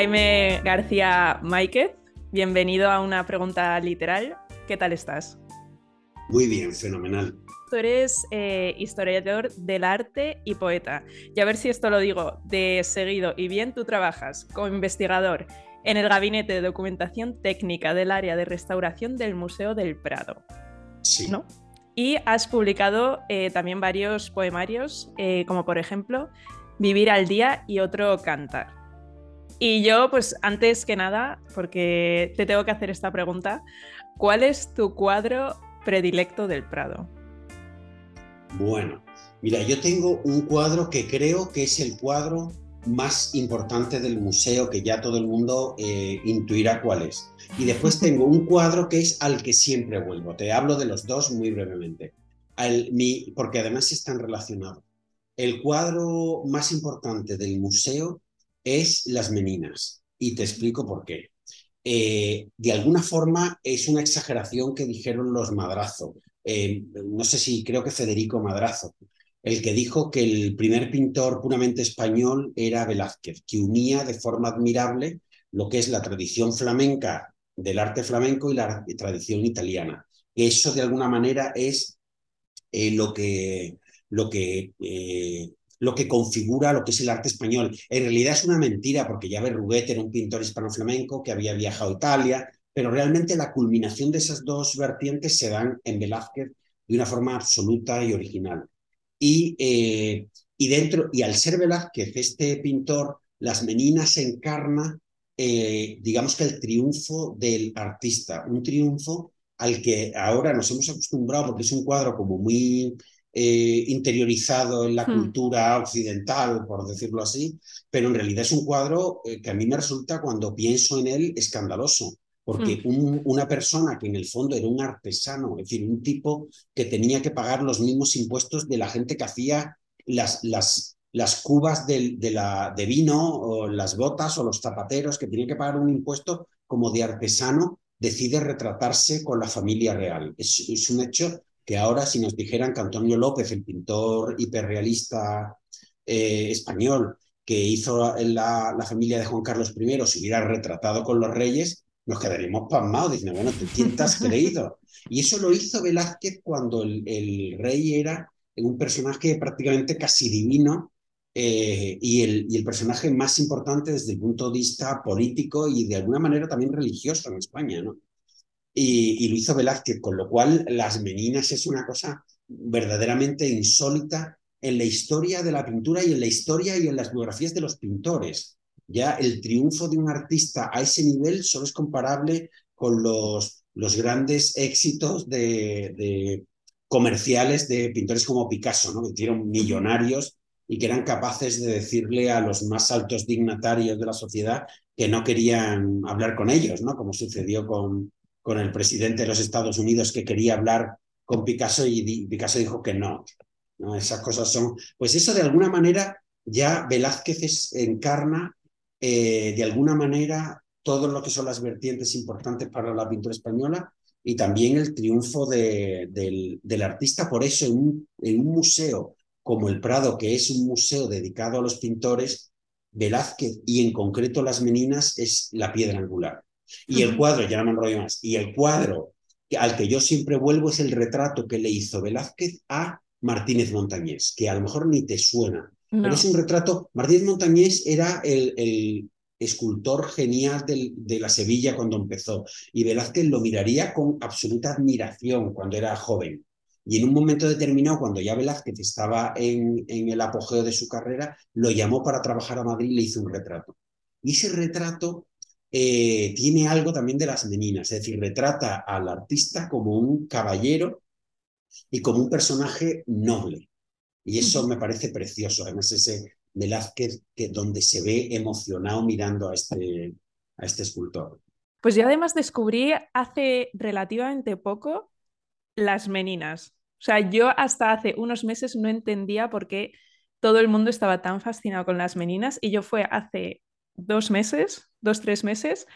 Jaime García Máiquez, bienvenido a una pregunta literal. ¿Qué tal estás? Muy bien, fenomenal. Tú eres eh, historiador del arte y poeta. Y a ver si esto lo digo de seguido y bien, tú trabajas como investigador en el Gabinete de Documentación Técnica del Área de Restauración del Museo del Prado. Sí. ¿No? Y has publicado eh, también varios poemarios, eh, como por ejemplo Vivir al día y otro Cantar. Y yo, pues antes que nada, porque te tengo que hacer esta pregunta, ¿cuál es tu cuadro predilecto del Prado? Bueno, mira, yo tengo un cuadro que creo que es el cuadro más importante del museo, que ya todo el mundo eh, intuirá cuál es. Y después tengo un cuadro que es al que siempre vuelvo. Te hablo de los dos muy brevemente, mi, porque además están relacionados. El cuadro más importante del museo es Las Meninas, y te explico por qué. Eh, de alguna forma es una exageración que dijeron los Madrazo. Eh, no sé si creo que Federico Madrazo, el que dijo que el primer pintor puramente español era Velázquez, que unía de forma admirable lo que es la tradición flamenca del arte flamenco y la tradición italiana. Eso de alguna manera es eh, lo que, lo que lo que configura lo que es el arte español. En realidad es una mentira, porque ya Berruguet era un pintor hispano-flamenco que había viajado a Italia, pero realmente la culminación de esas dos vertientes se dan en Velázquez de una forma absoluta y original. Y, eh, y, dentro, y al ser Velázquez este pintor, Las Meninas encarna, eh, digamos que el triunfo del artista, un triunfo al que ahora nos hemos acostumbrado porque es un cuadro como muy eh, interiorizado en la hmm. cultura occidental, por decirlo así, pero en realidad es un cuadro eh, que a mí me resulta, cuando pienso en él, escandaloso, porque hmm. una persona que en el fondo era un artesano, es decir, un tipo que tenía que pagar los mismos impuestos de la gente que hacía las, las, las cubas de, de, la, de vino o las botas o los zapateros que tenían que pagar un impuesto como de artesano, decide retratarse con la familia real. Es, es un hecho que ahora si nos dijeran que Antonio López, el pintor hiperrealista eh, español, que hizo la, familia de Juan Carlos I, se hubiera retratado con los reyes, nos quedaríamos pasmados diciendo, bueno, ¿quién te has creído? Y eso lo hizo Velázquez cuando el, el rey era un personaje prácticamente casi divino eh, y, el, y el personaje más importante desde el punto de vista político y de alguna manera también religioso en España, ¿no? Y, lo hizo Velázquez, con lo cual Las Meninas es una cosa verdaderamente insólita en la historia de la pintura y en la historia y en las biografías de los pintores. Ya el triunfo de un artista a ese nivel solo es comparable con los, los grandes éxitos de, de comerciales de pintores como Picasso, ¿no? que hicieron millonarios y que eran capaces de decirle a los más altos dignatarios de la sociedad que no querían hablar con ellos, ¿no? como sucedió con, con el presidente de los Estados Unidos que quería hablar con Picasso y Picasso dijo que no. Esas cosas son, pues eso de alguna manera ya Velázquez encarna eh, de alguna manera todo lo que son las vertientes importantes para la pintura española y también el triunfo de, del, artista. Por eso en un museo como el Prado, que es un museo dedicado a los pintores, Velázquez y en concreto las Meninas es la piedra angular. Y el cuadro, ya no me enrollo más, y el cuadro al que yo siempre vuelvo es el retrato que le hizo Velázquez a Martínez Montañés, que a lo mejor ni te suena, pero es un retrato. Martínez Montañés era el, el escultor genial del, de la Sevilla cuando empezó, y Velázquez lo miraría con absoluta admiración cuando era joven. Y en un momento determinado, cuando ya Velázquez estaba en, en el apogeo de su carrera, lo llamó para trabajar a Madrid y le hizo un retrato. Y ese retrato eh, tiene algo también de las meninas, es decir, retrata al artista como un caballero y como un personaje noble. Y eso me parece precioso, además ese Velázquez que, donde se ve emocionado mirando a este, a este escultor. Pues yo además descubrí hace relativamente poco las meninas. O sea, yo hasta hace unos meses no entendía por qué todo el mundo estaba tan fascinado con las meninas y yo fue hace dos meses, dos, tres meses,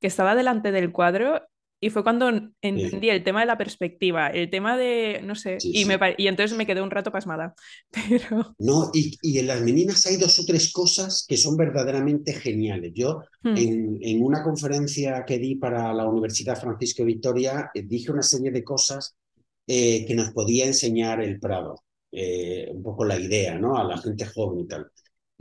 que estaba delante del cuadro y fue cuando entendí el tema de la perspectiva, el tema de, no sé, y, Me, y entonces me quedé un rato pasmada. Pero... No, y, y, en las meninas hay dos o tres cosas que son verdaderamente geniales. Yo hmm. en, en, una conferencia que di para la Universidad Francisco Victoria eh, dije una serie de cosas eh, que nos podía enseñar el Prado, eh, un poco la idea, ¿no? A la gente joven y tal.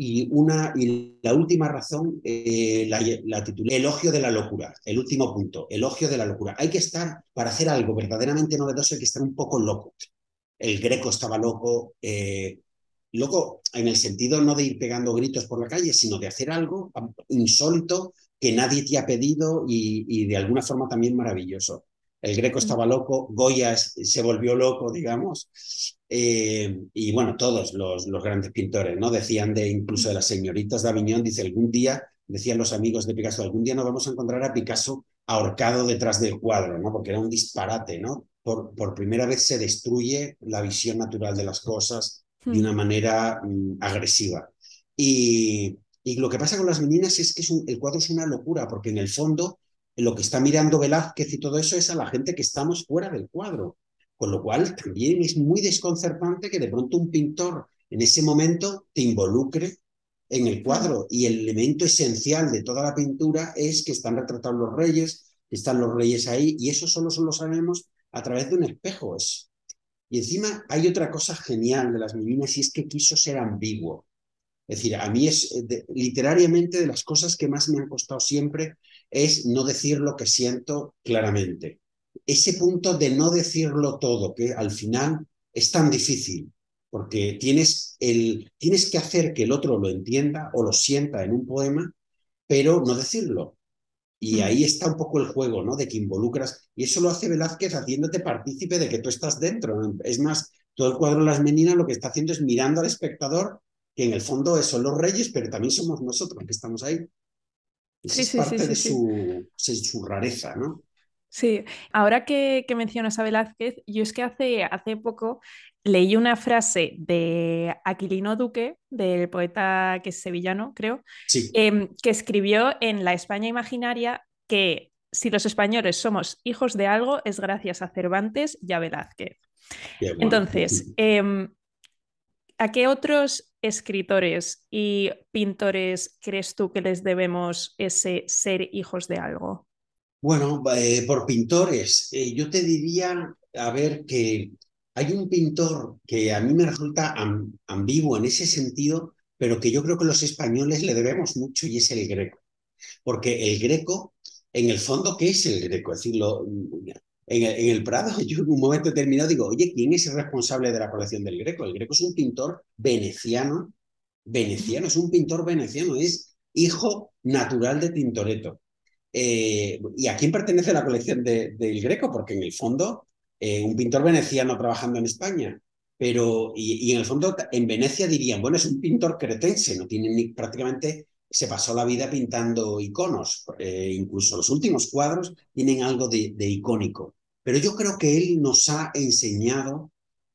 Y, una, y la última razón, eh, la, la titulé Elogio de la locura, el último punto, elogio de la locura. Hay que estar, para hacer algo verdaderamente novedoso, hay que estar un poco loco. El greco estaba loco, eh, loco en el sentido no de ir pegando gritos por la calle, sino de hacer algo insólito que nadie te ha pedido y, y de alguna forma también maravilloso el Greco estaba loco, Goya se volvió loco, digamos, eh, y bueno, todos los, los, grandes pintores, ¿no? Decían de incluso de las señoritas de Aviñón, dice, algún día, decían los amigos de Picasso, algún día nos vamos a encontrar a Picasso ahorcado detrás del cuadro, ¿no? Porque era un disparate, ¿no? Por, por primera vez se destruye la visión natural de las cosas de una manera mm, agresiva. Y, y, lo que pasa con las meninas es que es el cuadro es una locura, porque en el fondo lo que está mirando Velázquez y todo eso es a la gente que estamos fuera del cuadro. Con lo cual también es muy desconcertante que de pronto un pintor en ese momento te involucre en el cuadro. Y el elemento esencial de toda la pintura es que están retratados los reyes, están los reyes ahí, y eso solo, solo sabemos a través de un espejo. Es. Y encima hay otra cosa genial de las Miminas y es que quiso ser ambiguo. Es decir, a mí es literariamente de las cosas que más me han costado siempre es no decir lo que siento claramente. Ese punto de no decirlo todo, que al final es tan difícil, porque tienes, el, tienes que hacer que el otro lo entienda o lo sienta en un poema, pero no decirlo. Y mm. ahí está un poco el juego, ¿no? De que involucras. Y eso lo hace Velázquez haciéndote partícipe de que tú estás dentro. Es más, todo el cuadro de las meninas lo que está haciendo es mirando al espectador, que en el fondo son los reyes, pero también somos nosotros que estamos ahí es parte de su, su, rareza, ¿no? Sí, ahora que, mencionas a Velázquez, yo es que hace, hace poco leí una frase de Aquilino Duque, del poeta que es sevillano, creo, em, que escribió en La España Imaginaria que si los españoles somos hijos de algo es gracias a Cervantes y a Velázquez. Entonces, em, ¿a qué otros escritores y pintores crees tú que les debemos ese ser hijos de algo? Bueno, eh, por pintores, eh, yo te diría, a ver, que hay un pintor que a mí me resulta ambiguo en ese sentido, pero que yo creo que los españoles le debemos mucho y es el greco. Porque el greco, en el fondo, ¿qué es el greco? Es decir, en el, Prado, yo en un momento determinado digo, oye, ¿quién es el responsable de la colección del Greco? El Greco es un pintor veneciano, veneciano, es un pintor veneciano, es hijo natural de Tintoretto. Eh, ¿Y a quién pertenece la colección del Greco? Porque en el fondo, eh, un pintor veneciano trabajando en España, pero, y, en el fondo, en Venecia dirían, bueno, es un pintor cretense, no tiene ni prácticamente se pasó la vida pintando iconos, eh, incluso los últimos cuadros tienen algo de, icónico. Pero yo creo que él nos ha enseñado,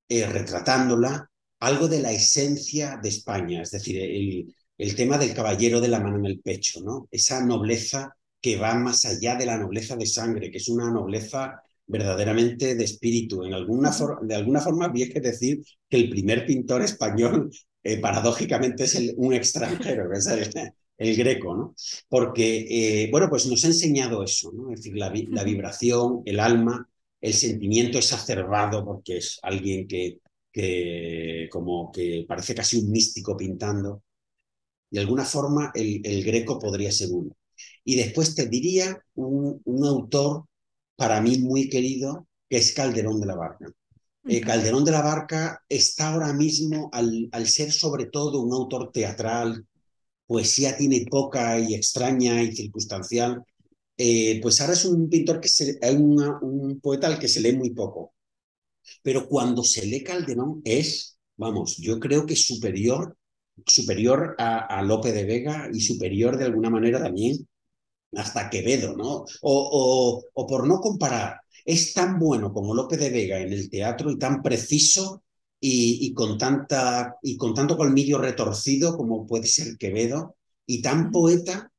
eh, retratándola, algo de la esencia de España, es decir, el, el, tema del caballero de la mano en el pecho, ¿no? Esa nobleza que va más allá de la nobleza de sangre, que es una nobleza verdaderamente de espíritu. En alguna de alguna forma, había que decir que el primer pintor español, eh, paradójicamente, es un extranjero, que es el, greco, ¿no? Porque, bueno, pues nos ha enseñado eso, ¿no? Es decir, la, la vibración, el alma, el sentimiento exacerbado, porque es alguien que, que como que parece casi un místico pintando. De alguna forma el, el greco podría ser uno. Y después te diría un, un, autor para mí muy querido, que es Calderón de la Barca. Eh, Calderón de la Barca está ahora mismo, al, al ser sobre todo un autor teatral, poesía tiene poca y extraña y circunstancial, eh, pues ahora es un pintor que es un poeta al que se lee muy poco. Pero cuando se lee Calderón es, vamos, yo creo que superior, superior a, Lope de Vega y superior de alguna manera también hasta Quevedo, ¿no? O, o, por no comparar, es tan bueno como Lope de Vega en el teatro y tan preciso y, con, tanta, y con tanto colmillo retorcido como puede ser Quevedo y tan poeta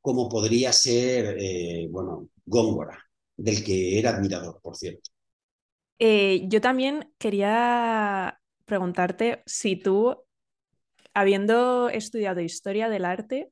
como podría ser, eh, bueno, Góngora. del que era admirador, por cierto. Eh, yo también quería preguntarte si tú, habiendo estudiado historia del arte,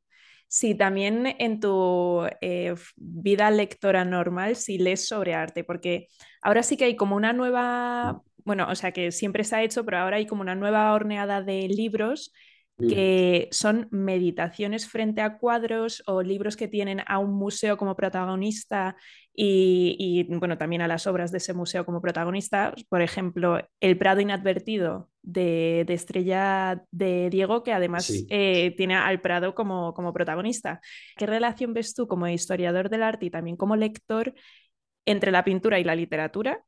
si también en tu eh, vida lectora normal, si lees sobre arte, porque ahora sí que hay como una nueva, bueno, o sea que siempre se ha hecho, pero ahora hay como una nueva horneada de libros. Que son meditaciones frente a cuadros o libros que tienen a un museo como protagonista y, y, bueno, también a las obras de ese museo como protagonista. Por ejemplo, El Prado Inadvertido de, de Estrella de Diego, que además Sí. eh, tiene al Prado como, como protagonista. ¿Qué relación ves tú como historiador del arte y también como lector entre la pintura y la literatura?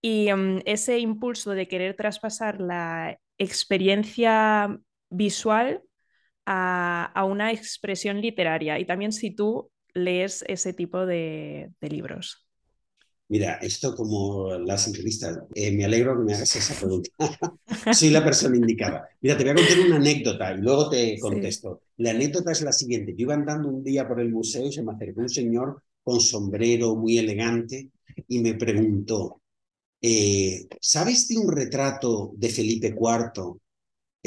Y um, ese impulso de querer traspasar la experiencia visual a, a, una expresión literaria y también si tú lees ese tipo de, de libros. Mira, esto como las entrevistas, eh, me alegro que me hagas esa pregunta. Soy la persona indicada. Mira, te voy a contar una anécdota y luego te contesto. Sí. La anécdota es la siguiente. Yo iba andando un día por el museo y se me acercó un señor con sombrero muy elegante y me preguntó, eh, ¿sabes de un retrato de Felipe IV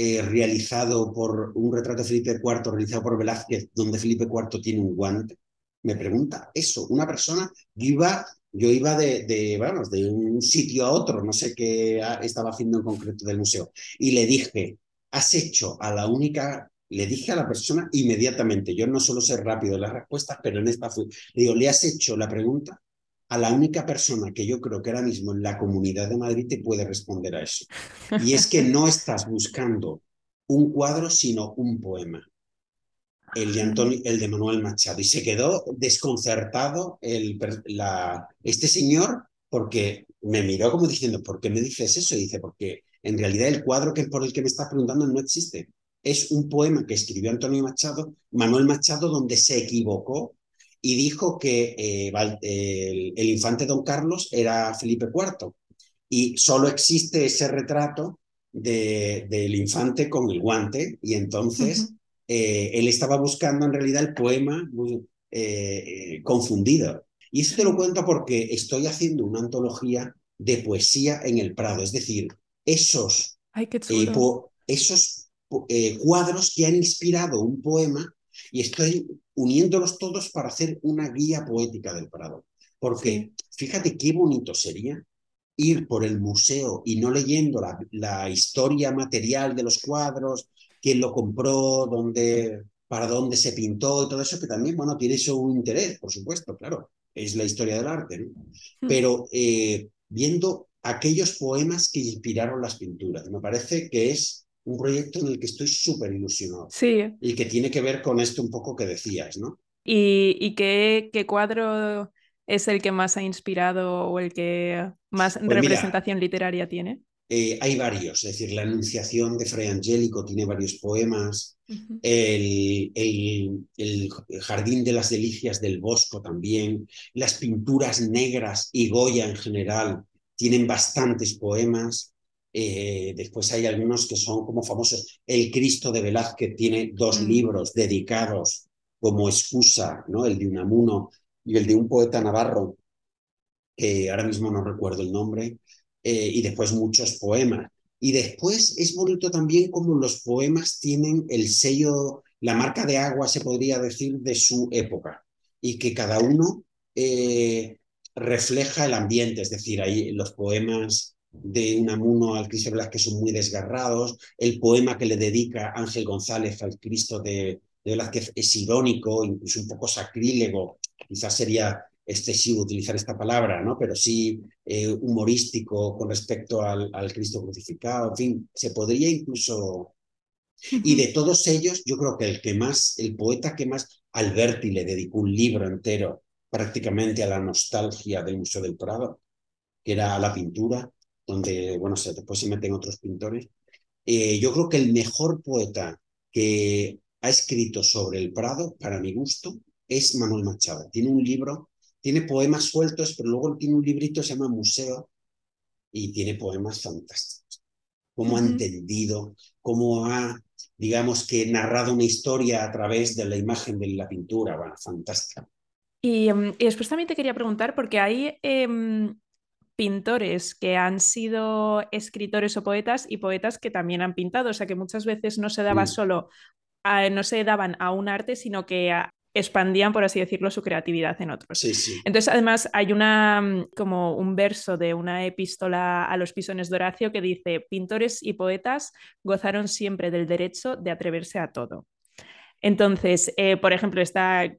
eh, realizado por un retrato de Felipe IV realizado por Velázquez, donde Felipe IV tiene un guante? Me pregunta eso, una persona, yo iba, yo iba de, de, bueno, de un sitio a otro, no sé qué estaba haciendo en concreto del museo, y le dije, has hecho a la única, le dije a la persona inmediatamente, yo no suelo ser rápido en las respuestas, pero en esta fue, le digo, le has hecho la pregunta a la única persona que yo creo que ahora mismo en la comunidad de Madrid te puede responder a eso. Y es que no estás buscando un cuadro, sino un poema. El de, Antonio, el de Manuel Machado. Y se quedó desconcertado el, este señor porque me miró como diciendo, ¿por qué me dices eso? Y dice, porque en realidad el cuadro que por el que me estás preguntando no existe. Es un poema que escribió Antonio Machado, Manuel Machado, donde se equivocó y dijo que eh, el, el, infante don Carlos era Felipe IV y solo existe ese retrato de, del infante con el guante y entonces uh -huh. eh, él estaba buscando en realidad el poema eh, confundido. Y eso te lo cuento porque estoy haciendo una antología de poesía en el Prado, es decir, esos, Ay, esos eh, cuadros que han inspirado un poema y estoy uniéndolos todos para hacer una guía poética del Prado. Porque fíjate qué bonito sería ir por el museo y no leyendo la, la, historia material de los cuadros, quién lo compró, dónde, para dónde se pintó y todo eso, que también, bueno, tiene su interés, por supuesto, claro, es la historia del arte, ¿no? Hmm. Pero eh, viendo aquellos poemas que inspiraron las pinturas, me parece que es un proyecto en el que estoy súper ilusionado. Sí. Y que tiene que ver con esto un poco que decías, ¿no? ¿Y, y qué, qué, cuadro es el que más ha inspirado o el que más Pues representación mira, literaria tiene? Eh, hay varios, es decir, la Anunciación de Fray Angélico tiene varios poemas, Uh -huh. el, el, el, Jardín de las Delicias del Bosco también, las pinturas negras y Goya en general tienen bastantes poemas. Eh, después hay algunos que son como famosos. El Cristo de Velázquez tiene dos Mm. libros dedicados como excusa, ¿no? el de Unamuno y el de un poeta navarro, que ahora mismo no recuerdo el nombre, eh, y después muchos poemas. Y después es bonito también como los poemas tienen el sello, la marca de agua, se podría decir, de su época, y que cada uno eh, refleja el ambiente, es decir, ahí los poemas de Unamuno al Cristo de Velázquez son muy desgarrados, el poema que le dedica Ángel González al Cristo de, de Velázquez es irónico, incluso un poco sacrílego, quizás sería excesivo utilizar esta palabra, ¿no? pero sí eh, humorístico con respecto al, al, Cristo crucificado, en fin, se podría incluso... Y de todos ellos, yo creo que el que más, el poeta que más, Alberti le dedicó un libro entero prácticamente a la nostalgia del Museo del Prado, que era a la pintura, donde, bueno, después se meten otros pintores. Eh, yo creo que el mejor poeta que ha escrito sobre el Prado, para mi gusto, es Manuel Machado. Tiene un libro tiene poemas sueltos, pero luego tiene un librito que se llama Museo y tiene poemas fantásticos. Cómo uh -huh. ha entendido, cómo ha, digamos que, narrado una historia a través de la imagen de la pintura. Bueno, fantástico. Y, em, y después también te quería preguntar, porque hay pintores que han sido escritores o poetas y poetas que también han pintado, o sea que muchas veces no se daba solo, a- no se daban a un arte, sino que a- expandían, por así decirlo, su creatividad en otros. Sí, sí. Entonces, además, hay una mm, como un verso de una epístola a los pisones de Horacio que dice: Pintores y poetas gozaron siempre del derecho de atreverse a todo. Entonces, eh, por ejemplo, está,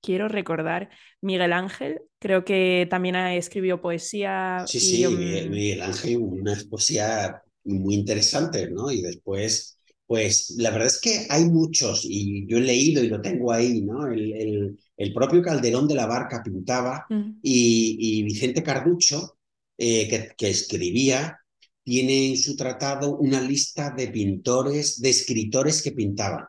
quiero recordar, Miguel Ángel, creo que también ha- escribió poesía Sí, y... sí, Miguel, um, Miguel Ángel, una poesía muy interesante, ¿no? Y después, pues la verdad es que hay muchos, y yo he leído y lo tengo ahí, ¿no? El, el- el propio Calderón de la Barca pintaba mm, y, y Vicente Carducho, eh, que, que escribía, tiene en su tratado una lista de pintores, de escritores que pintaban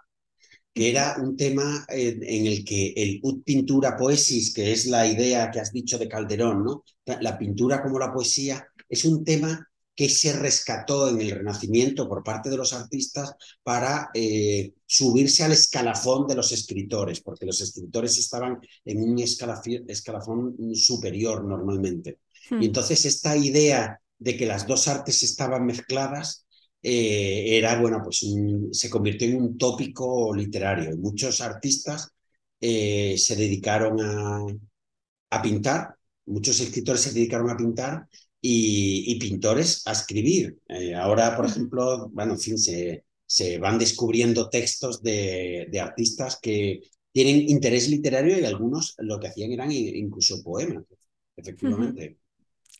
que era un tema en, en el que el ut pintura poesis, que es la idea que has dicho de Calderón, ¿no? La pintura como la poesía, es un tema que se rescató en el Renacimiento por parte de los artistas para eh, subirse al escalafón de los escritores, porque los escritores estaban en un escalafón superior normalmente. Y mm, entonces esta idea de que las dos artes estaban mezcladas eh, era, bueno, pues un, se convirtió en un tópico literario. Y muchos artistas eh, se dedicaron a, a, pintar, muchos escritores se dedicaron a pintar y, y pintores a escribir. Eh, ahora, por ejemplo, bueno, en fin, se, se van descubriendo textos de, de, artistas que tienen interés literario y algunos lo que hacían eran incluso poemas, efectivamente.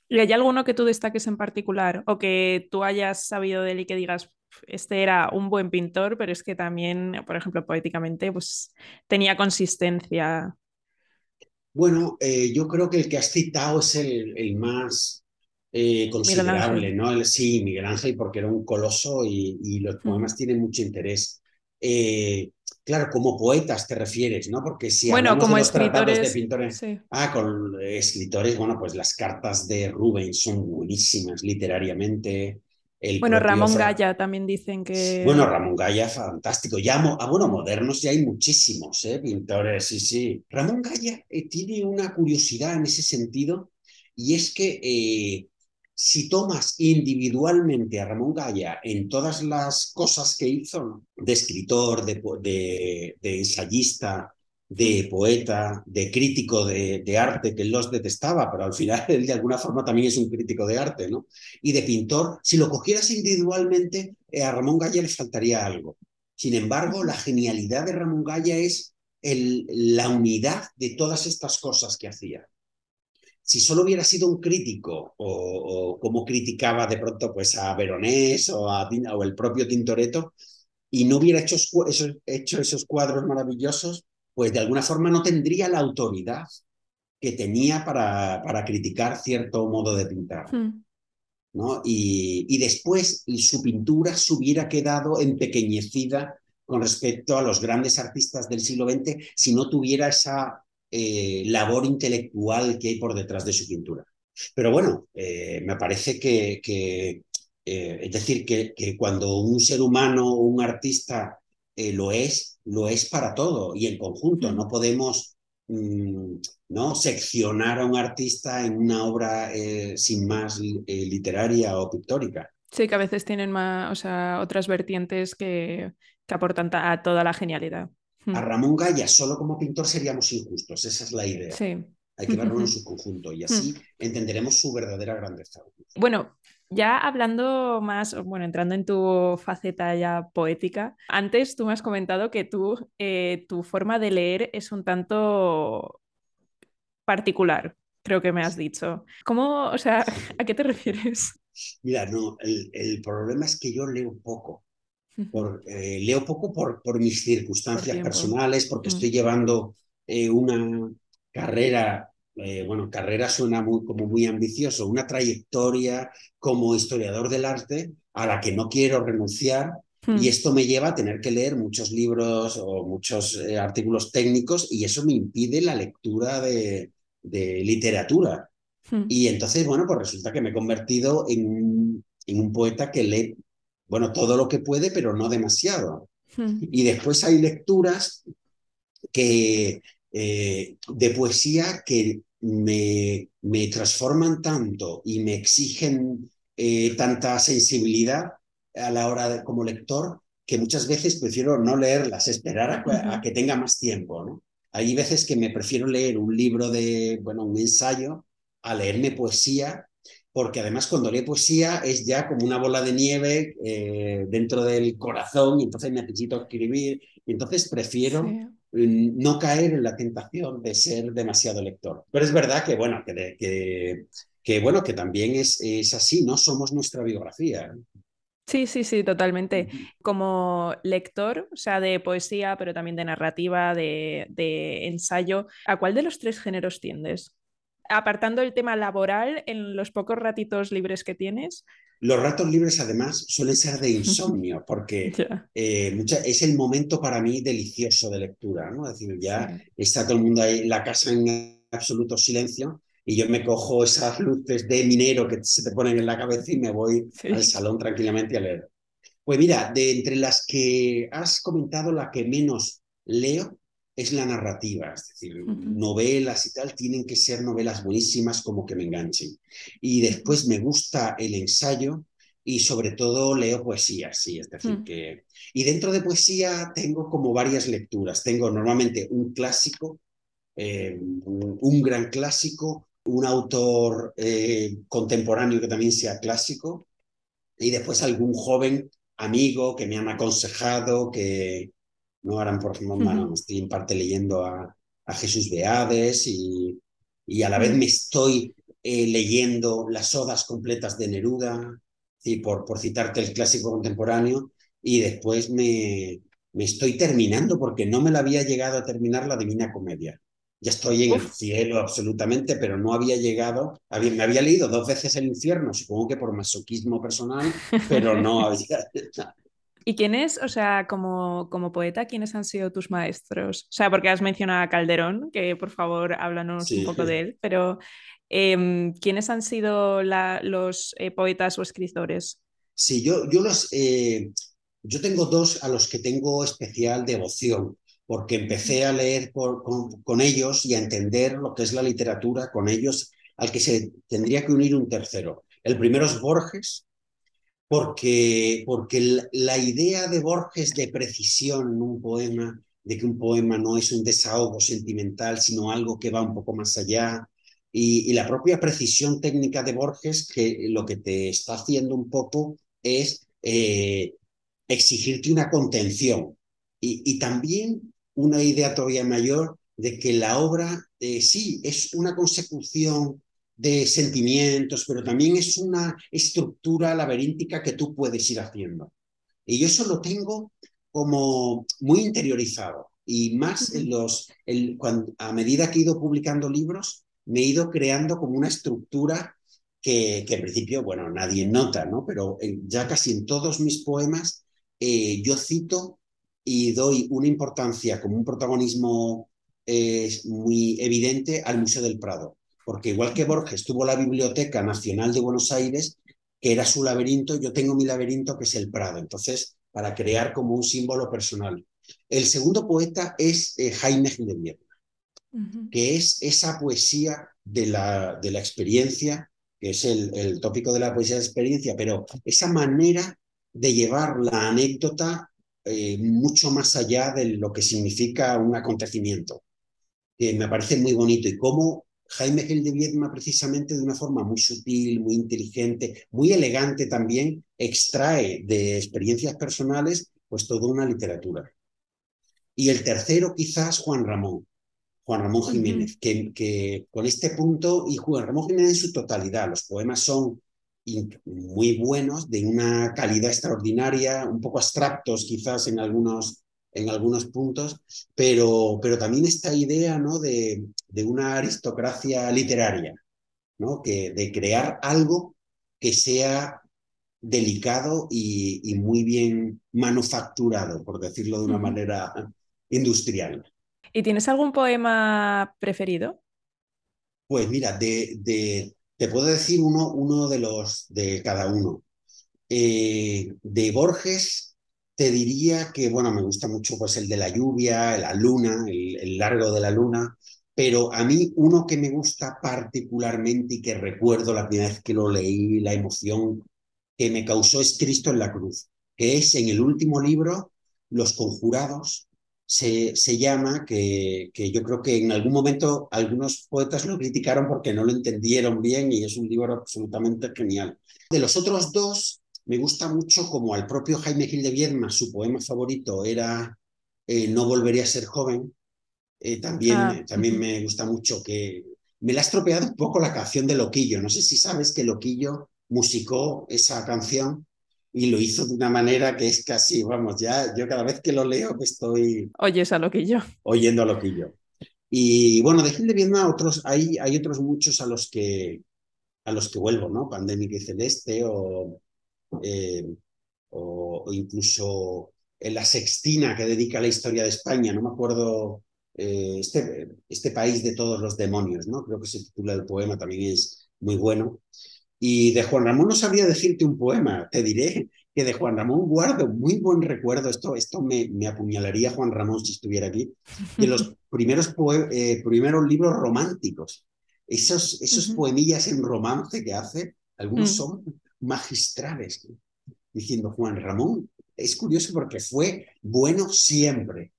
¿Y hay alguno que tú destaques en particular o que tú hayas sabido de él y que digas, este era un buen pintor, pero es que también, por ejemplo, poéticamente, pues tenía consistencia? Bueno, eh, yo creo que el que has citado es el, el más eh, considerable. ¿no? El, sí, Miguel Ángel, porque era un coloso y, y los Mm. poemas tienen mucho interés. Eh, claro, como poetas te refieres, ¿no? Porque si Bueno, hablamos de como los tratados de pintores, sí. ah, con escritores, bueno, pues las cartas de Rubens son buenísimas literariamente. El Bueno, Ramón Fra Gaya también dicen bueno, que... Ramón Gaya, fantástico. Ya, ah, bueno, modernos ya hay muchísimos, ¿eh? Pintores, sí, sí. Ramón Gaya eh, tiene una curiosidad en ese sentido, y es que eh, si tomas individualmente a Ramón Gaya en todas las cosas que hizo, de escritor, de, ensayista, de poeta, de crítico de, arte, que él los detestaba, pero al final él de alguna forma también es un crítico de arte, ¿no? Y de pintor, si lo cogieras individualmente, eh, a Ramón Gaya le faltaría algo. Sin embargo, la genialidad de Ramón Gaya es la unidad de todas estas cosas que hacía. Si solo hubiera sido un crítico o, o como criticaba de pronto pues a Veronés o, a, o el propio Tintoretto y no hubiera hecho esos, hecho esos cuadros maravillosos, pues de alguna forma no tendría la autoridad que tenía para, para criticar cierto modo de pintar. mm. ¿no? Y, y, después su pintura se hubiera quedado empequeñecida con respecto a los grandes artistas del siglo XX si no tuviera esa eh, labor intelectual que hay por detrás de su pintura. Pero bueno, eh, me parece que, que eh, es decir, que, que, cuando un ser humano o un artista eh, lo es, lo es para todo y en conjunto. Mm. No podemos mmm, ¿no? seccionar a un artista en una obra sin más literaria o pictórica. Sí, que a veces tienen más, o sea, otras vertientes que, que aportan a toda la genialidad. A. Ramón Gaya solo como pintor seríamos injustos, esa es la idea. Sí. Hay que verlo en su conjunto y así entenderemos su verdadera grandeza. Bueno, ya hablando más, bueno, entrando en tu faceta ya poética, antes tú me has comentado que tú, eh, tu forma de leer es un tanto particular, creo que me has dicho. ¿Cómo, o sea, a qué te refieres? Mira, no, el, el problema es que yo leo poco. Por, eh, leo poco por, por mis Por circunstancias tiempo. personales, porque Mm. estoy llevando eh, una carrera, eh, bueno, carrera suena muy, como muy ambicioso, una trayectoria como historiador del arte a la que no quiero renunciar. Y Mm. esto me lleva a tener que leer muchos libros o muchos eh, artículos técnicos y eso me impide la lectura de, de literatura. Mm. Y entonces, bueno, pues resulta que me he convertido en en un poeta que lee, bueno, todo lo que puede, pero no demasiado. Mm. Y después hay lecturas que, eh, de poesía que me, me, transforman tanto y me exigen eh, tanta sensibilidad a la hora de, como lector que muchas veces prefiero no leerlas, esperar a, a que tenga más tiempo. ¿no? Hay veces que me prefiero leer un libro de, bueno, un ensayo a leerme poesía, porque además cuando leo poesía es ya como una bola de nieve eh, dentro del corazón y entonces necesito escribir y entonces prefiero no caer en la tentación de ser demasiado lector. Pero es verdad que, bueno, que, que, que bueno, que también es, es así, no somos nuestra biografía. Sí, sí, sí, totalmente. Como lector, o sea, de poesía, pero también de narrativa, de, de ensayo, ¿a cuál de los tres géneros tiendes? Apartando el tema laboral, en los pocos ratitos libres que tienes. Los ratos libres, además, suelen ser de insomnio, porque eh, es el momento para mí delicioso de lectura, ¿no? Es decir, ya está todo el mundo ahí, la casa en absoluto silencio, y yo me cojo esas luces de minero que se te ponen en la cabeza y me voy al salón tranquilamente a leer. Pues mira, de entre las que has comentado, la que menos leo es la narrativa, es decir, novelas y tal, tienen que ser novelas buenísimas como que me enganchen. Y después me gusta el ensayo y sobre todo leo poesía, sí, es decir, mm. que... Y dentro de poesía tengo como varias lecturas. Tengo normalmente un clásico, eh, un gran clásico, un autor eh, contemporáneo que también sea clásico y después algún joven amigo que me han aconsejado, que no harán por ejemplo, estoy en parte leyendo a, a Jesús Beades y, y, a la vez me estoy eh, leyendo las odas completas de Neruda, y por, por citarte el clásico contemporáneo, y después me, me estoy terminando, porque no me la había llegado a terminar la Divina Comedia. Ya estoy en el cielo absolutamente, pero no había llegado. me había leído dos veces el infierno, supongo que por masoquismo personal, pero no había. ¿Y quiénes, o sea, como, como poeta, quiénes han sido tus maestros? O sea, porque has mencionado a Calderón, que por favor háblanos un poco de él, pero em, ¿quiénes han sido los eh, poetas o escritores? Sí, yo, yo los. Eh, yo tengo dos a los que tengo especial devoción porque empecé a leer con, ellos y a entender lo que es la literatura con ellos, al que se tendría que unir un tercero. El primero es Borges, porque, porque la idea de Borges de precisión en un poema, de que un poema no es un desahogo sentimental, sino algo que va un poco más allá, y, la propia precisión técnica de Borges, que lo que te está haciendo un poco es eh, exigirte una contención. Y, y, también una idea todavía mayor de que la obra eh, sí es una consecución de sentimientos, pero también es una estructura laberíntica que tú puedes ir haciendo. Y yo eso lo tengo como muy interiorizado. Y más en los, cuando, a medida que he ido publicando libros, me he ido creando como una estructura que, que en principio, bueno, nadie nota, ¿no? Pero ya casi en todos mis poemas eh, yo cito y doy una importancia como un protagonismo eh, muy evidente al Museo del Prado, porque igual que Borges tuvo la Biblioteca Nacional de Buenos Aires, que era su laberinto, yo tengo mi laberinto que es el Prado, entonces, para crear como un símbolo personal. El segundo poeta es eh, Jaime Gil de que es esa poesía de la, de la experiencia, que es el, el tópico de la poesía de experiencia, pero esa manera de llevar la anécdota eh, mucho más allá de lo que significa un acontecimiento. que me parece muy bonito y cómo Jaime Gil de Viedma, precisamente de una forma muy sutil, muy inteligente, muy elegante también, extrae de experiencias personales pues toda una literatura. Y el tercero quizás Juan Ramón, Juan Ramón Jiménez, que, que, con este punto, y Juan Ramón Jiménez en su totalidad, los poemas son muy buenos, de una calidad extraordinaria, un poco abstractos quizás en algunos, en algunos puntos, pero, pero también esta idea ¿no? de, de una aristocracia literaria, ¿no? que, de crear algo que sea delicado y, y, muy bien manufacturado, por decirlo de una manera industrial. ¿Y tienes algún poema preferido? Pues mira, de, de te puedo decir uno, uno de los de cada uno. Eh, de Borges, te diría que, bueno, me gusta mucho pues el de la lluvia, la luna, el, el largo de la luna, pero a mí uno que me gusta particularmente y que recuerdo la primera vez que lo leí, la emoción que me causó es Cristo en la cruz, que es en el último libro, Los Conjurados, se, se llama, que, que, yo creo que en algún momento algunos poetas lo criticaron porque no lo entendieron bien y es un libro absolutamente genial. De los otros dos, me gusta mucho como al propio Jaime Gil de Viedma, su poema favorito era eh, No volvería a ser joven. Eh, también, ah. también me gusta mucho que me la ha estropeado un poco la canción de Loquillo. No sé si sabes que Loquillo musicó esa canción y lo hizo de una manera que es casi, vamos, ya yo cada vez que lo leo estoy... Oyes a Loquillo. Oyendo a Loquillo. Y bueno, de Gil de Viedma otros, hay, hay otros muchos a los que a los que vuelvo, ¿no? Pandémica y Celeste o, eh, o, o, incluso en La Sextina que dedica a la historia de España, no me acuerdo, eh, este, este país de todos los demonios, ¿no? Creo que se titula el poema, también es muy bueno. Y de Juan Ramón no sabría decirte un poema, te diré que de Juan Ramón guardo muy buen recuerdo, esto, esto me, me apuñalaría Juan Ramón si estuviera aquí, de los primeros, eh, primeros libros románticos. Esos, esos uh -huh. poemillas en romance que hace, algunos uh -huh. son magistrales, diciendo Juan Ramón, es curioso porque fue bueno siempre,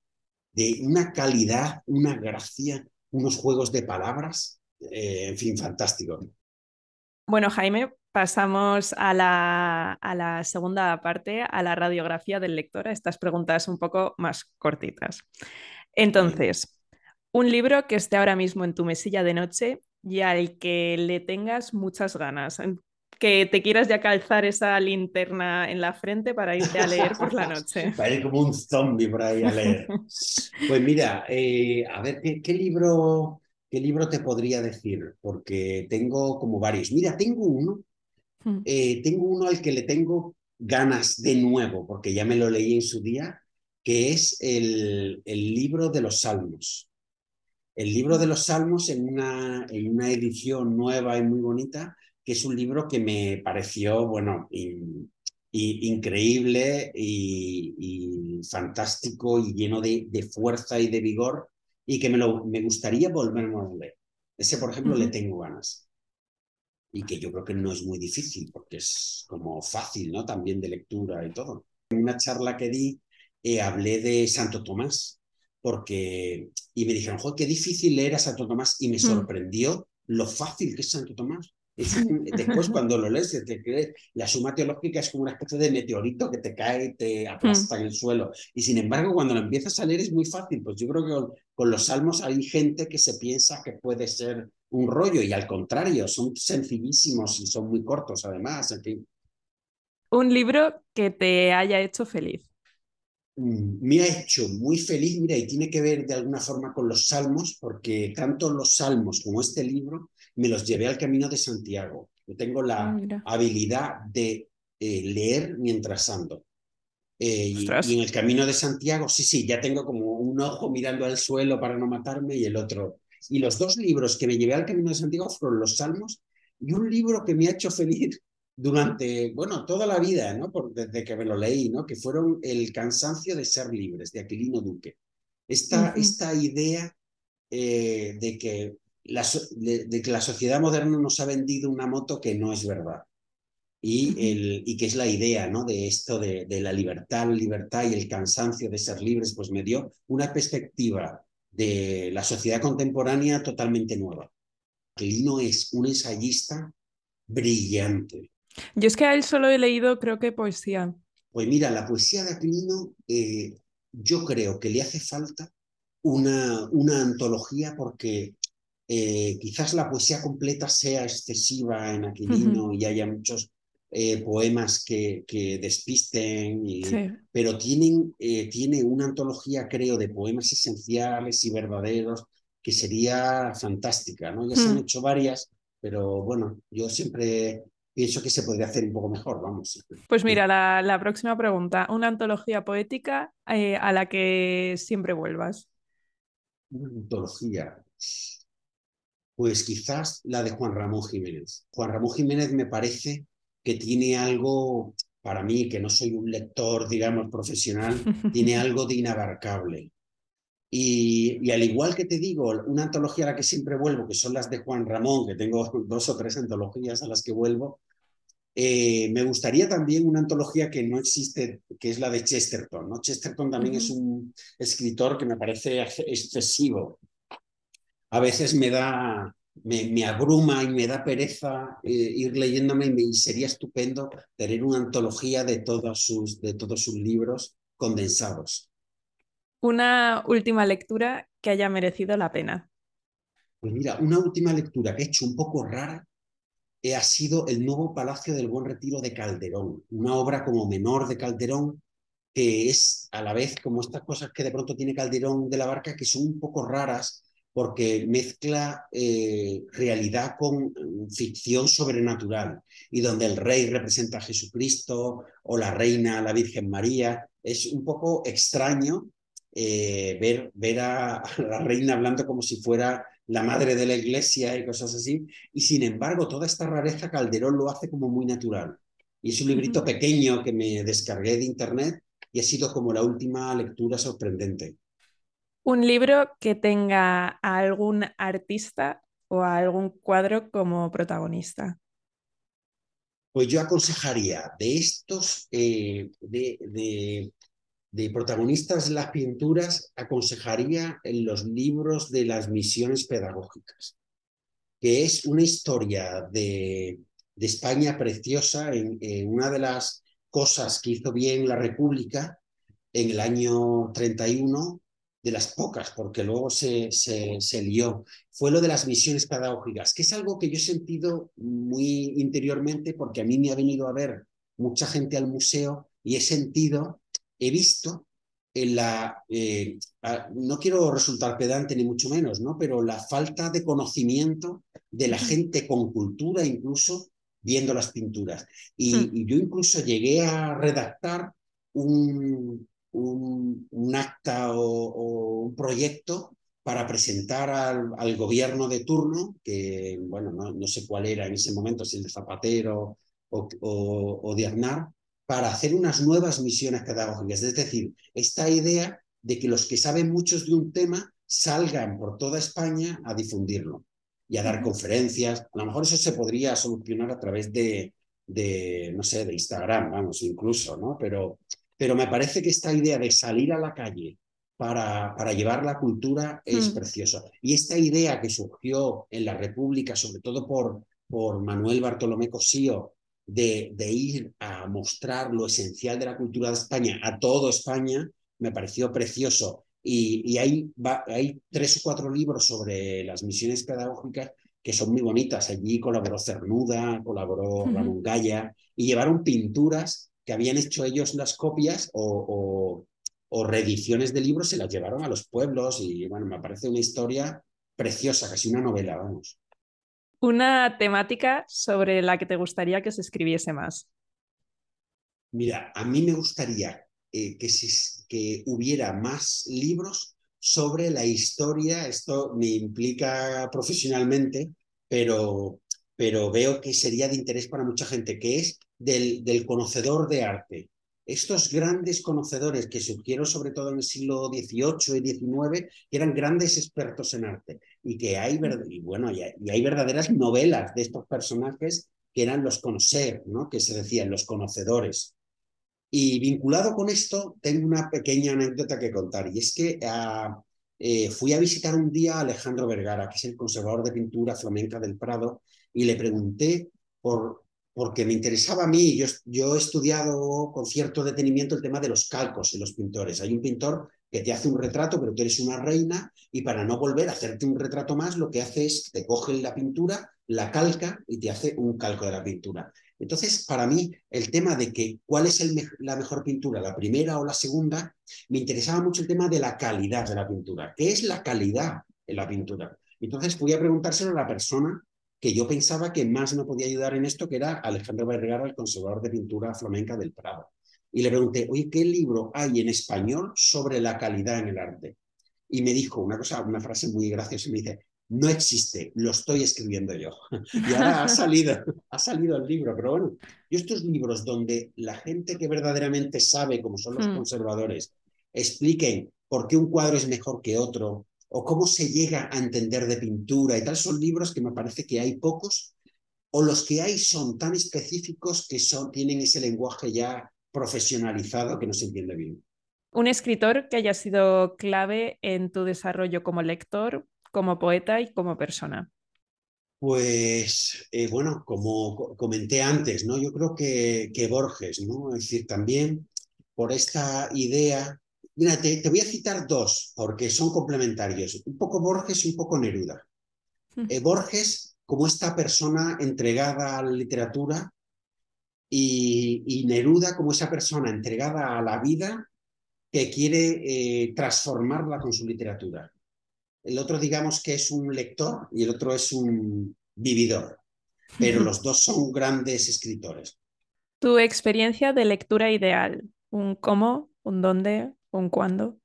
de una calidad, una gracia, unos juegos de palabras, eh, en fin, fantástico. Bueno, Jaime, pasamos a la, a la, segunda parte, a la radiografía del lector, a estas preguntas un poco más cortitas. Entonces, un libro que esté ahora mismo en tu mesilla de noche y al que le tengas muchas ganas, que te quieras ya calzar esa linterna en la frente para irte a leer por la noche. para ir como un zombie por ahí a leer. pues mira, eh, a ver, ¿qué, ¿qué libro ¿Qué libro te podría decir? Porque tengo como varios. Mira, tengo uno, hmm. eh, tengo uno al que le tengo ganas de nuevo, porque ya me lo leí en su día, que es el, el libro de los Salmos. El libro de los Salmos en una, en una edición nueva y muy bonita, que es un libro que me pareció, bueno, in, in, increíble y, y, fantástico y lleno de, de fuerza y de vigor y que me, lo, me gustaría volverme a leer. Ese, por ejemplo, uh -huh. le tengo ganas. Y que yo creo que no es muy difícil, porque es como fácil, ¿no? También de lectura y todo. En una charla que di, eh, hablé de Santo Tomás, porque... Y me dijeron, joder, qué difícil leer a Santo Tomás, y me sorprendió mm. lo fácil que es Santo Tomás. Es después cuando lo lees, te crees, la suma teológica es como una especie de meteorito que te cae y te aplasta mm. en el suelo. Y sin embargo, cuando lo empiezas a leer es muy fácil. Pues yo creo que con, con, los salmos hay gente que se piensa que puede ser un rollo y al contrario, son sencillísimos y son muy cortos además. En fin. Un libro que te haya hecho feliz. Mm, me ha hecho muy feliz, mira, y tiene que ver de alguna forma con los salmos, porque tanto los salmos como este libro me los llevé al camino de Santiago. Yo tengo la ah, habilidad de eh, leer mientras ando. Eh, y, y, en el camino de Santiago, sí, sí, ya tengo como un ojo mirando al suelo para no matarme y el otro. Y los dos libros que me llevé al camino de Santiago fueron los salmos y un libro que me ha hecho feliz durante, bueno, toda la vida, ¿no? Por, desde que me lo leí, ¿no? Que fueron El cansancio de ser libres, de Aquilino Duque. Esta, uh -huh. esta idea eh, de, que la, de, de, que la sociedad moderna nos ha vendido una moto que no es verdad. Y, el, y que es la idea, ¿no? De esto de, de la libertad, la libertad y el cansancio de ser libres, pues me dio una perspectiva de la sociedad contemporánea totalmente nueva. Aquilino es un ensayista brillante, yo es que a él solo he leído, creo que poesía. Pues mira, la poesía de Aquilino, eh, yo creo que le hace falta una, una antología porque eh, quizás la poesía completa sea excesiva en Aquilino uh -huh. y haya muchos eh, poemas que, que despisten, y, sí. pero tienen, eh, tiene una antología, creo, de poemas esenciales y verdaderos que sería fantástica, ¿no? Ya uh -huh. se han hecho varias, pero bueno, yo siempre pienso que se podría hacer un poco mejor, vamos. Pues mira, la, la próxima pregunta, una antología poética eh, a la que siempre vuelvas. Una antología. Pues quizás la de Juan Ramón Jiménez. Juan Ramón Jiménez me parece que tiene algo para mí, que no soy un lector, digamos, profesional, tiene algo de inabarcable. Y, al igual que te digo, una antología a la que siempre vuelvo, que son las de Juan Ramón, que tengo dos o tres antologías a las que vuelvo, eh, me gustaría también una antología que no existe, que es la de Chesterton. ¿no? Chesterton también es un escritor que me parece excesivo. A veces me da, me, abruma y me da pereza eh, ir leyéndome y, sería estupendo tener una antología de todos, sus, de todos sus libros condensados. Una última lectura que haya merecido la pena. Pues mira, una última lectura que he hecho un poco rara eh, ha sido El nuevo Palacio del Buen Retiro de Calderón, una obra como menor de Calderón que es a la vez como estas cosas que de pronto tiene Calderón de la Barca que son un poco raras porque mezcla eh, realidad con mm, ficción sobrenatural y donde el rey representa a Jesucristo o la reina a la Virgen María. Es un poco extraño eh, ver, ver a, la reina hablando como si fuera la madre de la iglesia y cosas así. Y sin embargo, toda esta rareza Calderón lo hace como muy natural. Y es un librito pequeño que me descargué de internet y ha sido como la última lectura sorprendente. Un libro que tenga a algún artista o a algún cuadro como protagonista. Pues yo aconsejaría de estos, eh, de, de, protagonistas de las pinturas, aconsejaría en los libros de las misiones pedagógicas, que es una historia de, España preciosa en, en una de las cosas que hizo bien la República en el año 31 de las pocas, porque luego se, se, lió, fue lo de las misiones pedagógicas, que es algo que yo he sentido muy interiormente porque a mí me ha venido a ver mucha gente al museo y he sentido, he visto en la, eh, no quiero resultar pedante ni mucho menos, ¿no? pero la falta de conocimiento de la gente con cultura incluso viendo las pinturas. Y, hmm. y yo incluso llegué a redactar un, un, acta o, un proyecto para presentar al, gobierno de turno, que bueno, no, sé cuál era en ese momento, si el de Zapatero o, o, de Aznar, para hacer unas nuevas misiones pedagógicas. Es decir, esta idea de que los que saben muchos de un tema salgan por toda España a difundirlo y a dar conferencias. A lo mejor eso se podría solucionar a través de, de no sé, de Instagram, vamos, incluso, ¿no? Pero pero me parece que esta idea de salir a la calle para, para llevar la cultura es mm. preciosa. Y esta idea que surgió en la República, sobre todo por, por Manuel Bartolomé Cosío, de, de, ir a mostrar lo esencial de la cultura de España a todo España, me pareció precioso. Y, y hay, hay tres o cuatro libros sobre las misiones pedagógicas que son muy bonitas. Allí colaboró Cernuda, colaboró Ramón Gaya, y llevaron pinturas que habían hecho ellos las copias o, reediciones de libros, se las llevaron a los pueblos y bueno, me parece una historia preciosa, casi una novela, vamos. Una temática sobre la que te gustaría que se escribiese más. Mira, a mí me gustaría eh, que, que hubiera más libros sobre la historia, esto me implica profesionalmente, pero pero veo que sería de interés para mucha gente, que es del, conocedor de arte. Estos grandes conocedores que surgieron sobre todo en el siglo XVIII y XIX, eran grandes expertos en arte y que hay, y bueno, y hay, verdaderas novelas de estos personajes que eran los conocer, ¿no? que se decían los conocedores. Y vinculado con esto, tengo una pequeña anécdota que contar, y es que ah, eh, fui a visitar un día a Alejandro Vergara, que es el conservador de pintura flamenca del Prado, y le pregunté por, porque me interesaba a mí, yo, he estudiado con cierto detenimiento el tema de los calcos en los pintores. Hay un pintor que te hace un retrato, pero tú eres una reina y para no volver a hacerte un retrato más, lo que hace es te coge la pintura, la calca y te hace un calco de la pintura. Entonces, para mí, el tema de que cuál es la mejor pintura, la primera o la segunda, me interesaba mucho el tema de la calidad de la pintura. ¿Qué es la calidad en la pintura? Entonces fui a preguntárselo a la persona que yo pensaba que más me podía ayudar en esto, que era Alejandro Vergara, el conservador de pintura flamenca del Prado. Y le pregunté, oye, ¿qué libro hay en español sobre la calidad en el arte? Y me dijo una cosa, una frase muy graciosa, me dice, no existe, lo estoy escribiendo yo. Y ahora ha salido, ha salido el libro, pero bueno, yo estos libros donde la gente que verdaderamente sabe, como son los Hmm. conservadores, expliquen por qué un cuadro es mejor que otro, o cómo se llega a entender de pintura y tal, son libros que me parece que hay pocos, o los que hay son tan específicos que son, tienen ese lenguaje ya profesionalizado que no se entiende bien. Un escritor que haya sido clave en tu desarrollo como lector, como poeta y como persona. Pues eh, bueno, como co- comenté antes, ¿no? Yo creo que, que Borges, ¿no? Es decir, también por esta idea. Mira, te, te voy a citar dos, porque son complementarios. Un poco Borges y un poco Neruda. Eh, Borges, como esta persona entregada a la literatura, y, y Neruda, como esa persona entregada a la vida que quiere eh, transformarla con su literatura. El otro, digamos que es un lector y el otro es un vividor, pero los dos son grandes escritores. Tu experiencia de lectura ideal, un cómo, un dónde, un cuándo.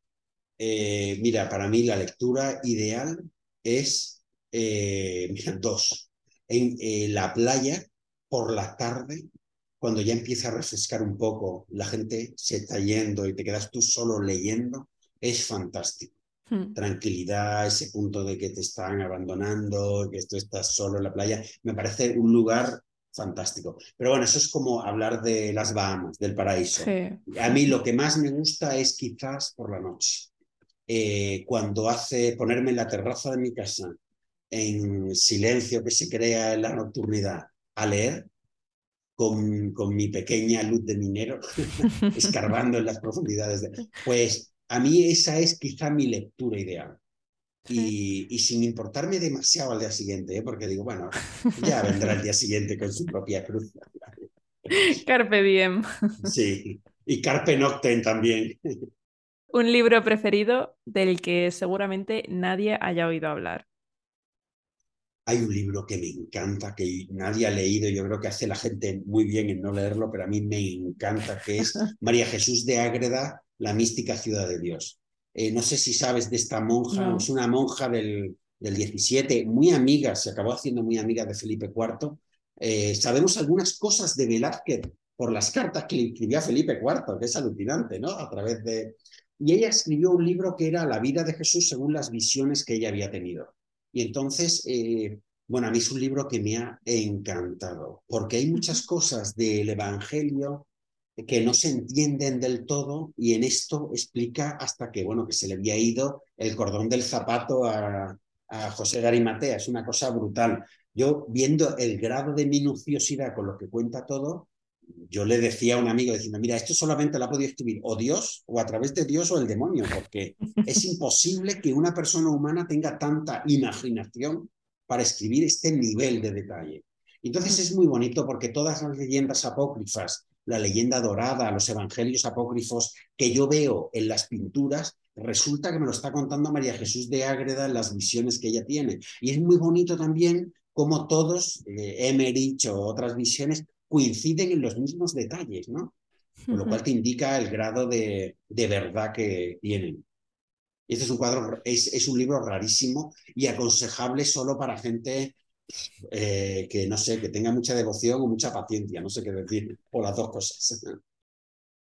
Eh, mira, para mí la lectura ideal es, eh, mira, dos. En eh, la playa, por la tarde, cuando ya empieza a refrescar un poco, la gente se está yendo y te quedas tú solo leyendo, es fantástico. Hmm. Tranquilidad, ese punto de que te están abandonando, que tú estás solo en la playa, me parece un lugar fantástico. Pero bueno, eso es como hablar de las Bahamas, del paraíso. Sí. A mí lo que más me gusta es quizás por la noche. Eh, cuando hace ponerme en la terraza de mi casa, en silencio que se crea en la nocturnidad, a leer con, con mi pequeña luz de minero, escarbando en las profundidades. De... Pues a mí esa es quizá mi lectura ideal. Y, sin importarme demasiado al día siguiente, ¿eh? porque digo, bueno, ya vendrá el día siguiente con su propia cruz. Carpe diem. Sí, y Carpe Noctem también. Un libro preferido del que seguramente nadie haya oído hablar. Hay un libro que me encanta, que nadie ha leído, yo creo que hace la gente muy bien en no leerlo, pero a mí me encanta, que es María Jesús de Ágreda, La mística ciudad de Dios. Eh, no sé si sabes de esta monja, No. es una monja del, del 17, muy amiga, se acabó haciendo muy amiga de Felipe IV. Eh, sabemos algunas cosas de Velázquez por las cartas que le escribió a Felipe IV, que es alucinante, ¿no? A través de... Y ella escribió un libro que era La vida de Jesús según las visiones que ella había tenido. Y entonces, eh, bueno, a mí es un libro que me ha encantado, porque hay muchas cosas del Evangelio que no se entienden del todo y en esto explica hasta que, bueno, que se le había ido el cordón del zapato a, a José de Arimatea. Es una cosa brutal. Yo, viendo el grado de minuciosidad con lo que cuenta todo, yo le decía a un amigo diciendo, mira, esto solamente la ha podido escribir o Dios, o a través de Dios o el demonio, porque es imposible que una persona humana tenga tanta imaginación para escribir este nivel de detalle. Entonces es muy bonito porque todas las leyendas apócrifas, la leyenda dorada, los evangelios apócrifos que yo veo en las pinturas, resulta que me lo está contando María Jesús de Ágreda en las visiones que ella tiene. Y es muy bonito también como todos, eh, Emerich o otras visiones, coinciden en los mismos detalles, ¿no? Con lo cual te indica el grado de, de verdad que tienen. Este es un cuadro, es, es, un libro rarísimo y aconsejable solo para gente eh, que no sé, que tenga mucha devoción o mucha paciencia, no sé qué decir, o las dos cosas.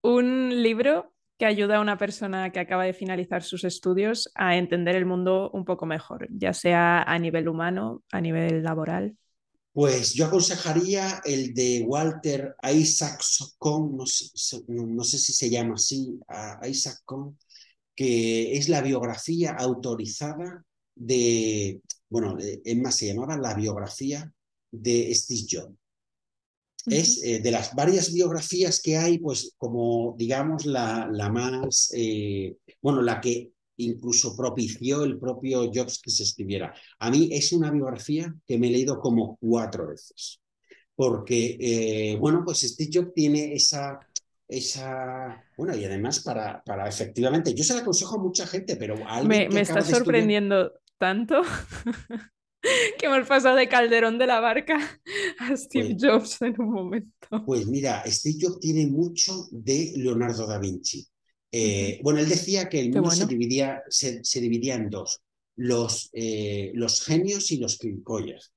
Un libro que ayuda a una persona que acaba de finalizar sus estudios a entender el mundo un poco mejor, ya sea a nivel humano, a nivel laboral. Pues yo aconsejaría el de Walter Isaacson, no sé, no sé si se llama así, Isaacson, que es la biografía autorizada de, bueno, es más, se llamaba la biografía de Steve Jobs. Uh -huh. Es eh, de las varias biografías que hay, pues como digamos la, la más, eh, bueno, la que incluso propició el propio Jobs que se escribiera. A mí es una biografía que me he leído como cuatro veces, porque, eh, bueno, pues Steve Jobs tiene esa, esa, bueno, y además para, para efectivamente, yo se la aconsejo a mucha gente, pero a alguien me, que me está sorprendiendo estudiar... tanto que hemos pasado de Calderón de la Barca a Steve pues, Jobs en un momento. Pues mira, Steve Jobs tiene mucho de Leonardo da Vinci. Eh. Bueno, él decía que el mundo bueno. se, dividía, se, se, dividía en dos. los, eh, los genios y los gilipollas.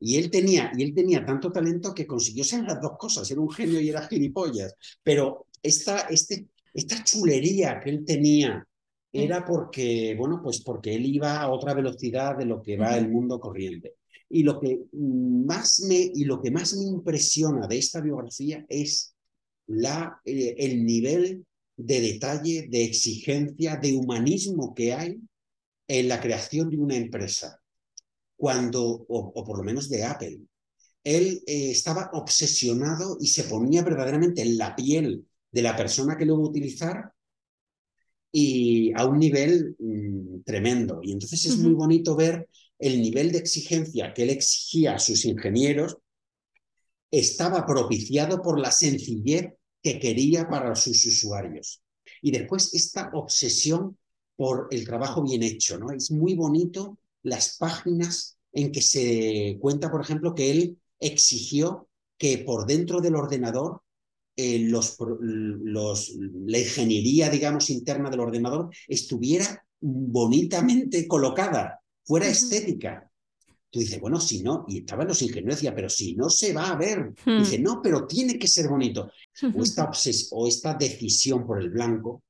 Y él, tenía, y él tenía tanto talento que consiguió ser las dos cosas, era un genio y era gilipollas. Pero esta, este, esta chulería que él tenía era porque, bueno, pues porque él iba a otra velocidad de lo que va el mundo corriente. Y lo que más me, y lo que más me impresiona de esta biografía es la, eh, el nivel de detalle, de exigencia, de humanismo que hay en la creación de una empresa, cuando, o, por lo menos de Apple. Él eh, estaba obsesionado y se ponía verdaderamente en la piel de la persona que lo iba a utilizar y a un nivel mm, tremendo. Y entonces es muy bonito ver el nivel de exigencia que él exigía a sus ingenieros estaba propiciado por la sencillez que quería para sus usuarios. Y después esta obsesión por el trabajo bien hecho, ¿no? Es muy bonito las páginas en que se cuenta, por ejemplo, que él exigió que por dentro del ordenador eh, los, los, la ingeniería, digamos, interna del ordenador estuviera bonitamente colocada, fuera estética. Tú dices, bueno, si no, y estaban los ingenieros, decía, pero si no se va a ver. Hmm. Dice, no, pero tiene que ser bonito. O esta, o esta decisión por el blanco,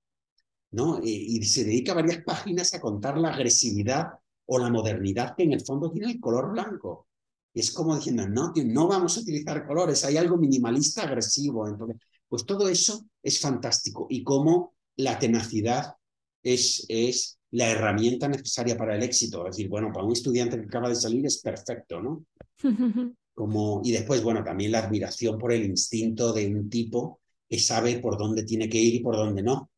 ¿no? Y, se dedica varias páginas a contar la agresividad o la modernidad que en el fondo tiene el color blanco. Y es como diciendo, no, no vamos a utilizar colores, hay algo minimalista agresivo. Entonces, pues todo eso es fantástico. Y cómo la tenacidad es, es la herramienta necesaria para el éxito. Es decir, bueno, para un estudiante que acaba de salir es perfecto, ¿no? Como, y después, bueno, también la admiración por el instinto de un tipo que sabe por dónde tiene que ir y por dónde no.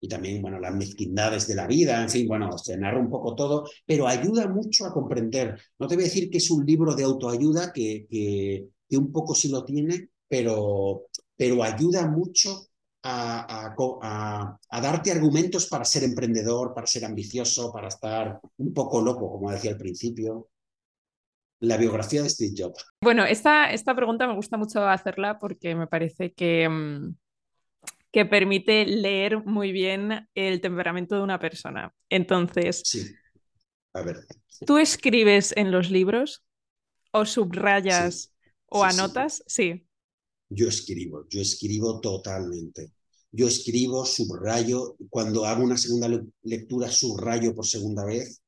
Y también, bueno, las mezquindades de la vida, en fin, bueno, se narra un poco todo, pero ayuda mucho a comprender. No te voy a decir que es un libro de autoayuda, que, que, que un poco sí lo tiene, pero, pero ayuda mucho a, darte argumentos para ser emprendedor, para ser ambicioso, para estar un poco loco, como decía al principio. La biografía de Steve Jobs. Bueno, esta, esta pregunta me gusta mucho hacerla porque me parece que, mm, que permite leer muy bien el temperamento de una persona. Entonces, sí. a ver. ¿tú escribes en los libros o subrayas o anotas? sí. Yo escribo, yo escribo totalmente. Yo escribo, subrayo, cuando hago una segunda lectura, subrayo por segunda vez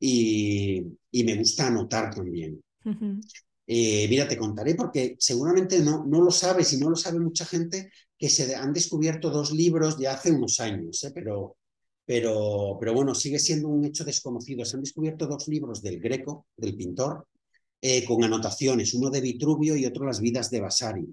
y, me gusta anotar también. Eh, mira, te contaré porque seguramente no, no lo sabes y no lo sabe mucha gente que se han descubierto dos libros ya hace unos años, ¿eh? pero, pero, pero bueno, sigue siendo un hecho desconocido. Se han descubierto dos libros del Greco, del pintor, eh, con anotaciones, uno de Vitruvio y otro Las vidas de Vasari.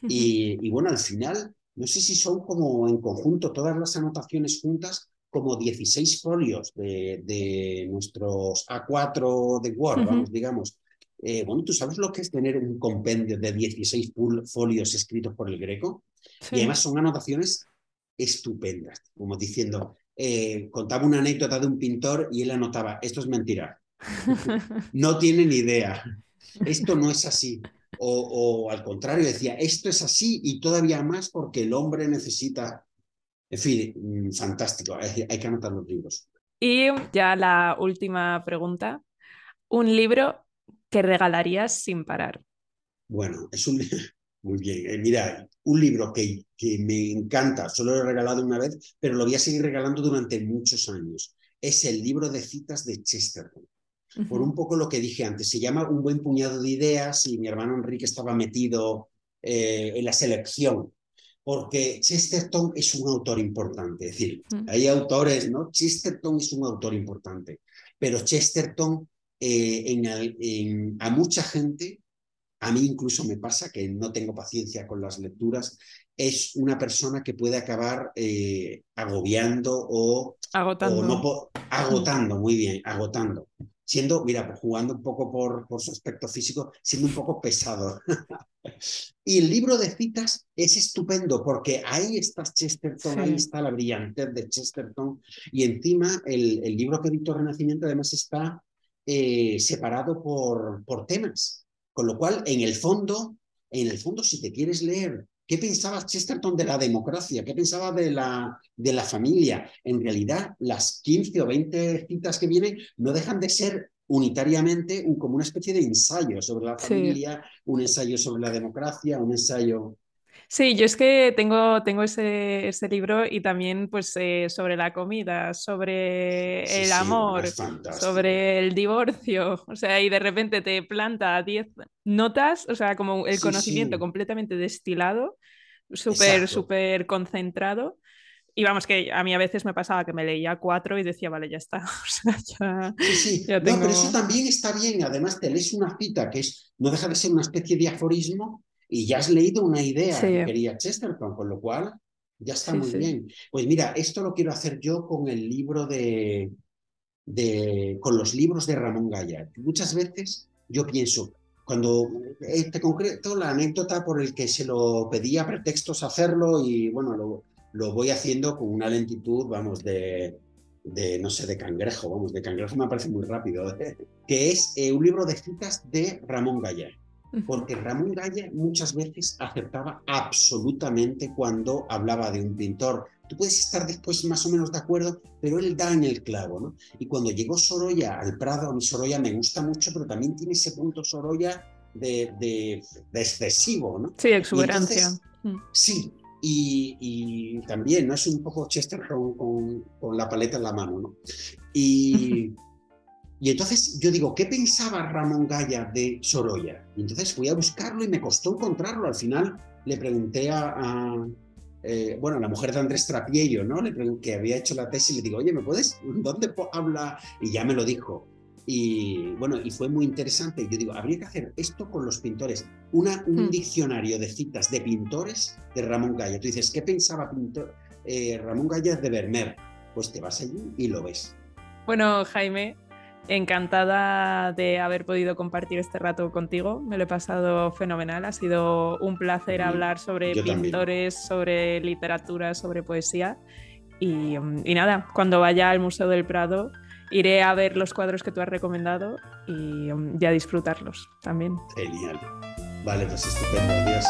y, bueno, al final, no sé si son como en conjunto todas las anotaciones juntas, como 16 folios de, nuestros A4 de Word, digamos. Eh, bueno, ¿tú sabes lo que es tener un compendio de 16 folios escritos por el Greco? Y además son anotaciones estupendas, como diciendo, eh, contaba una anécdota de un pintor y él anotaba, esto es mentira, no tiene ni idea. Esto no es así. O, al contrario, decía, esto es así y todavía más porque el hombre necesita. En fin, mm, fantástico. Hay, hay que anotar los libros. Y ya la última pregunta. ¿Un libro que regalarías sin parar? Bueno, es un muy bien. Eh, mira, un libro que, que me encanta, solo lo he regalado una vez, pero lo voy a seguir regalando durante muchos años. Es el libro de citas de Chesterton por un poco lo que dije antes. Se llama Un buen puñado de ideas y mi hermano Enrique estaba metido eh, en la selección, porque Chesterton es un autor importante. Es decir, hay autores, ¿no? Chesterton es un autor importante, pero Chesterton eh, en, a mucha gente, a mí incluso me pasa que no tengo paciencia con las lecturas, es una persona que puede acabar eh, agobiando o agotando. agotando, muy bien, agotando siendo, mira, jugando un poco por, por su aspecto físico, siendo un poco pesado. y el libro de citas es estupendo porque ahí está Chesterton, ahí está la brillantez de Chesterton y encima el, el libro que editó Renacimiento además está eh, separado por, por temas, con lo cual en el fondo, en el fondo si te quieres leer ¿Qué pensaba Chesterton de la democracia? ¿Qué pensaba de la, de la familia? En realidad, las 15 o 20 citas que vienen no dejan de ser unitariamente un, como una especie de ensayo sobre la familia, un ensayo sobre la democracia, un ensayo... Sí, yo es que tengo, tengo ese, ese libro y también pues eh, sobre la comida, sobre el amor, sobre el divorcio, o sea, y de repente te planta 10 notas, o sea, como el conocimiento completamente destilado, súper, súper concentrado. Y vamos, que a mí a veces me pasaba que me leía cuatro y decía, vale, ya está. sí, sí. no, pero eso también está bien. Además, te lees una cita que es, no deja de ser una especie de aforismo y ya has leído una idea que quería Chesterton, con lo cual ya está muy bien. Pues mira, esto lo quiero hacer yo con el libro de, de con los libros de Ramón Gaya. Muchas veces yo pienso, cuando este concreto, la anécdota por el que se lo pedía pretextos hacerlo y bueno, lo, lo voy haciendo con una lentitud, vamos, de, de, no sé, de cangrejo, vamos, de cangrejo me parece muy rápido, que es eh, un libro de citas de Ramón Gaya porque Ramón Gaya muchas veces acertaba absolutamente cuando hablaba de un pintor. Tú puedes estar después más o menos de acuerdo, pero él da en el clavo, ¿no? Y cuando llegó Sorolla al Prado, a mí Sorolla me gusta mucho, pero también tiene ese punto Sorolla de, de, excesivo, ¿no? Sí, exuberancia. Mm. sí, y, también, ¿no? Es un poco Chester con, con, la paleta en la mano, ¿no? Y, y entonces yo digo, ¿qué pensaba Ramón Gaya de Sorolla? Y entonces fui a buscarlo y me costó encontrarlo. Al final le pregunté a, eh, bueno, la mujer de Andrés Trapiello, ¿no? Le que había hecho la tesis, le digo, oye, ¿me puedes? ¿Dónde habla? Y ya me lo dijo. Y bueno, y fue muy interesante. Yo digo, habría que hacer esto con los pintores. Una, un hmm. diccionario de citas de pintores de Ramón Gaya. Tú dices, ¿qué pensaba pintor, eh, Ramón Gaya de Vermeer? Pues te vas allí y lo ves. Bueno, Jaime, encantada de haber podido compartir este rato contigo. Me lo he pasado fenomenal. Ha sido un placer hablar sobre pintores, sobre literatura, sobre poesía. Y, y, nada, cuando vaya al Museo del Prado, iré a ver los cuadros que tú has recomendado y, y a disfrutarlos también. Genial. Vale, pues estupendo. Adiós.